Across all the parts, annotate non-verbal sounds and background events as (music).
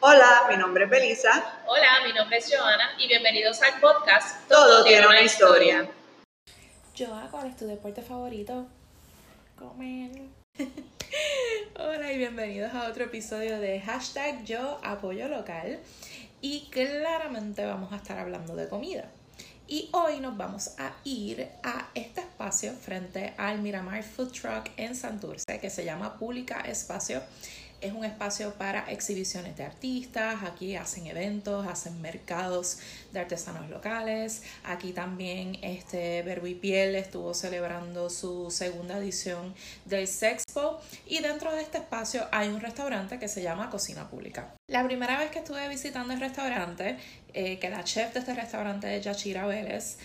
Hola, mi nombre es Belisa. Hola, mi nombre es Joana y bienvenidos al podcast Todo, tiene una historia. Joa, ¿cuál es tu deporte favorito? Comer. (laughs) Hola y bienvenidos a otro episodio de hashtag Yo Apoyo Local. Y claramente vamos a estar hablando de comida. Y hoy nos vamos a ir a este espacio frente al Miramar Food Truck en Santurce que se llama Pública Espacio. Es un espacio para exhibiciones de artistas, aquí hacen eventos, hacen mercados de artesanos locales. Aquí también este Verbo y Piel estuvo celebrando su segunda edición del Sexpo y dentro de este espacio hay un restaurante que se llama Cocina Pública. La primera vez que estuve visitando el restaurante, eh, que la chef de este restaurante es Yachira Vélez,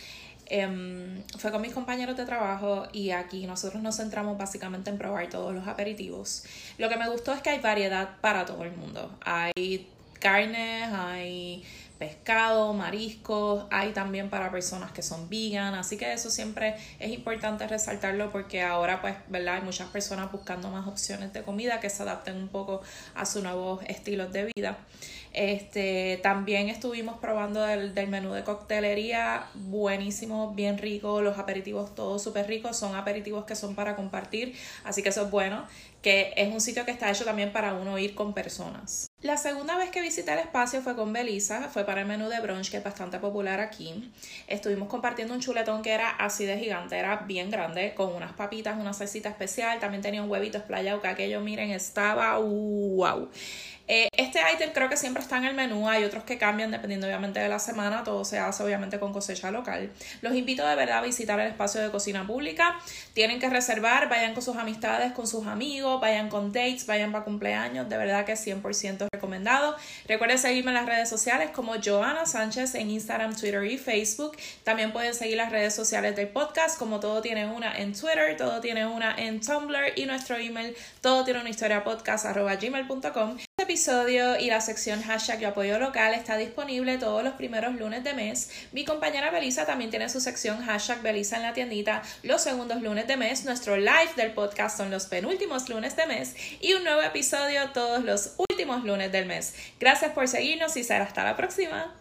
Em, fue con mis compañeros de trabajo y aquí nosotros nos centramos básicamente en probar todos los aperitivos. Lo que me gustó es que hay variedad para todo el mundo. Hay carnes, hay pescado, mariscos, hay también para personas que son vegan, así que eso siempre es importante resaltarlo porque ahora pues, ¿verdad? Hay muchas personas buscando más opciones de comida que se adapten un poco a sus nuevos estilos de vida. Este, también estuvimos probando del, del menú de coctelería, buenísimo, bien rico, los aperitivos todos súper ricos, son aperitivos que son para compartir, así que eso es bueno, que es un sitio que está hecho también para uno ir con personas. La segunda vez que visité el espacio fue con Belisa, fue para el menú de brunch que es bastante popular aquí. Estuvimos compartiendo un chuletón que era así de gigante, era bien grande, con unas papitas, una salsita especial, también tenía un huevito esplayado que aquello, miren, estaba wow. Eh, este ítem creo que siempre está en el menú, hay otros que cambian dependiendo obviamente de la semana, todo se hace obviamente con cosecha local. Los invito de verdad a visitar el espacio de cocina pública, tienen que reservar, vayan con sus amistades, con sus amigos, vayan con dates, vayan para cumpleaños, de verdad que es 100% recomendado. Recuerden seguirme en las redes sociales como Joana Sánchez en Instagram, Twitter y Facebook. También pueden seguir las redes sociales del podcast como todo tiene una en Twitter, todo tiene una en Tumblr y nuestro email todo tiene una historia podcast gmail.com episodio y la sección hashtag yo apoyo local está disponible todos los primeros lunes de mes. Mi compañera Belisa también tiene su sección hashtag Belisa en la tiendita los segundos lunes de mes. Nuestro live del podcast son los penúltimos lunes de mes y un nuevo episodio todos los últimos lunes del mes. Gracias por seguirnos y será hasta la próxima.